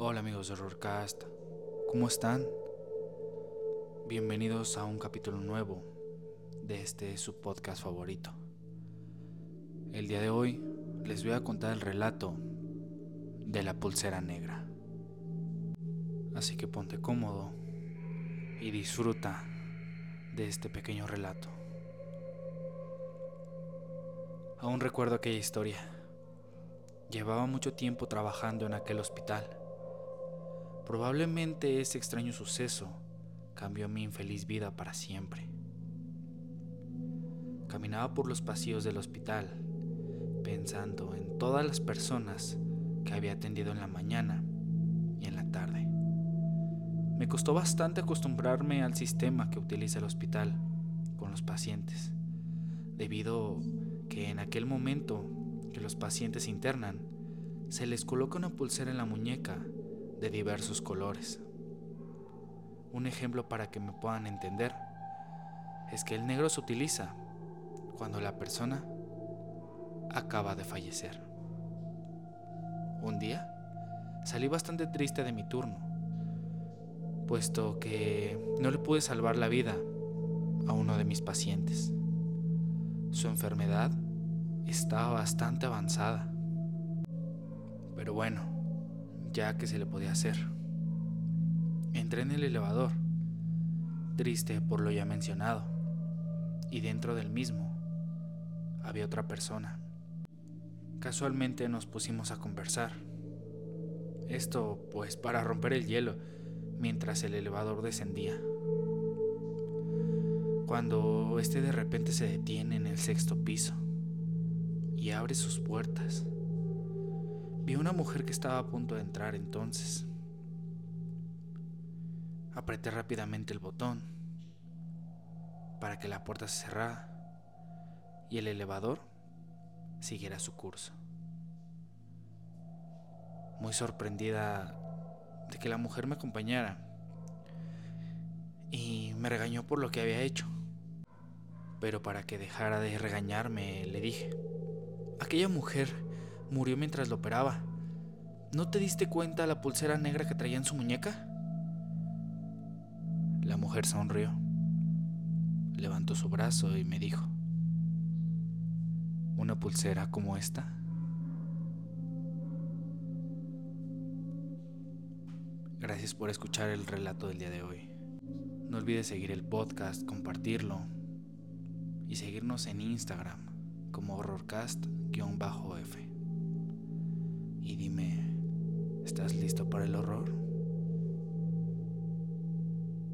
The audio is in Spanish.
Hola amigos de Horrorcast, ¿cómo están? Bienvenidos a un capítulo nuevo de este su podcast favorito. El día de hoy les voy a contar el relato de la pulsera negra. Así que ponte cómodo y disfruta de este pequeño relato. Aún recuerdo aquella historia. Llevaba mucho tiempo trabajando en aquel hospital. Probablemente ese extraño suceso cambió mi infeliz vida para siempre. Caminaba por los pasillos del hospital, pensando en todas las personas que había atendido en la mañana y en la tarde. Me costó bastante acostumbrarme al sistema que utiliza el hospital con los pacientes, debido que en aquel momento que los pacientes internan, se les coloca una pulsera en la muñeca de diversos colores. Un ejemplo para que me puedan entender es que el negro se utiliza cuando la persona acaba de fallecer. Un día salí bastante triste de mi turno, puesto que no le pude salvar la vida a uno de mis pacientes. Su enfermedad estaba bastante avanzada. Pero bueno, ya que se le podía hacer. Entré en el elevador, triste por lo ya mencionado, y dentro del mismo había otra persona. Casualmente nos pusimos a conversar. Esto pues para romper el hielo mientras el elevador descendía cuando este de repente se detiene en el sexto piso y abre sus puertas. Vi una mujer que estaba a punto de entrar entonces. Apreté rápidamente el botón para que la puerta se cerrara y el elevador siguiera su curso. Muy sorprendida de que la mujer me acompañara y me regañó por lo que había hecho pero para que dejara de regañarme le dije, aquella mujer murió mientras lo operaba. ¿No te diste cuenta la pulsera negra que traía en su muñeca? La mujer sonrió, levantó su brazo y me dijo, ¿una pulsera como esta? Gracias por escuchar el relato del día de hoy. No olvides seguir el podcast, compartirlo y seguirnos en Instagram como horrorcast-f. ¿Estás listo para el horror?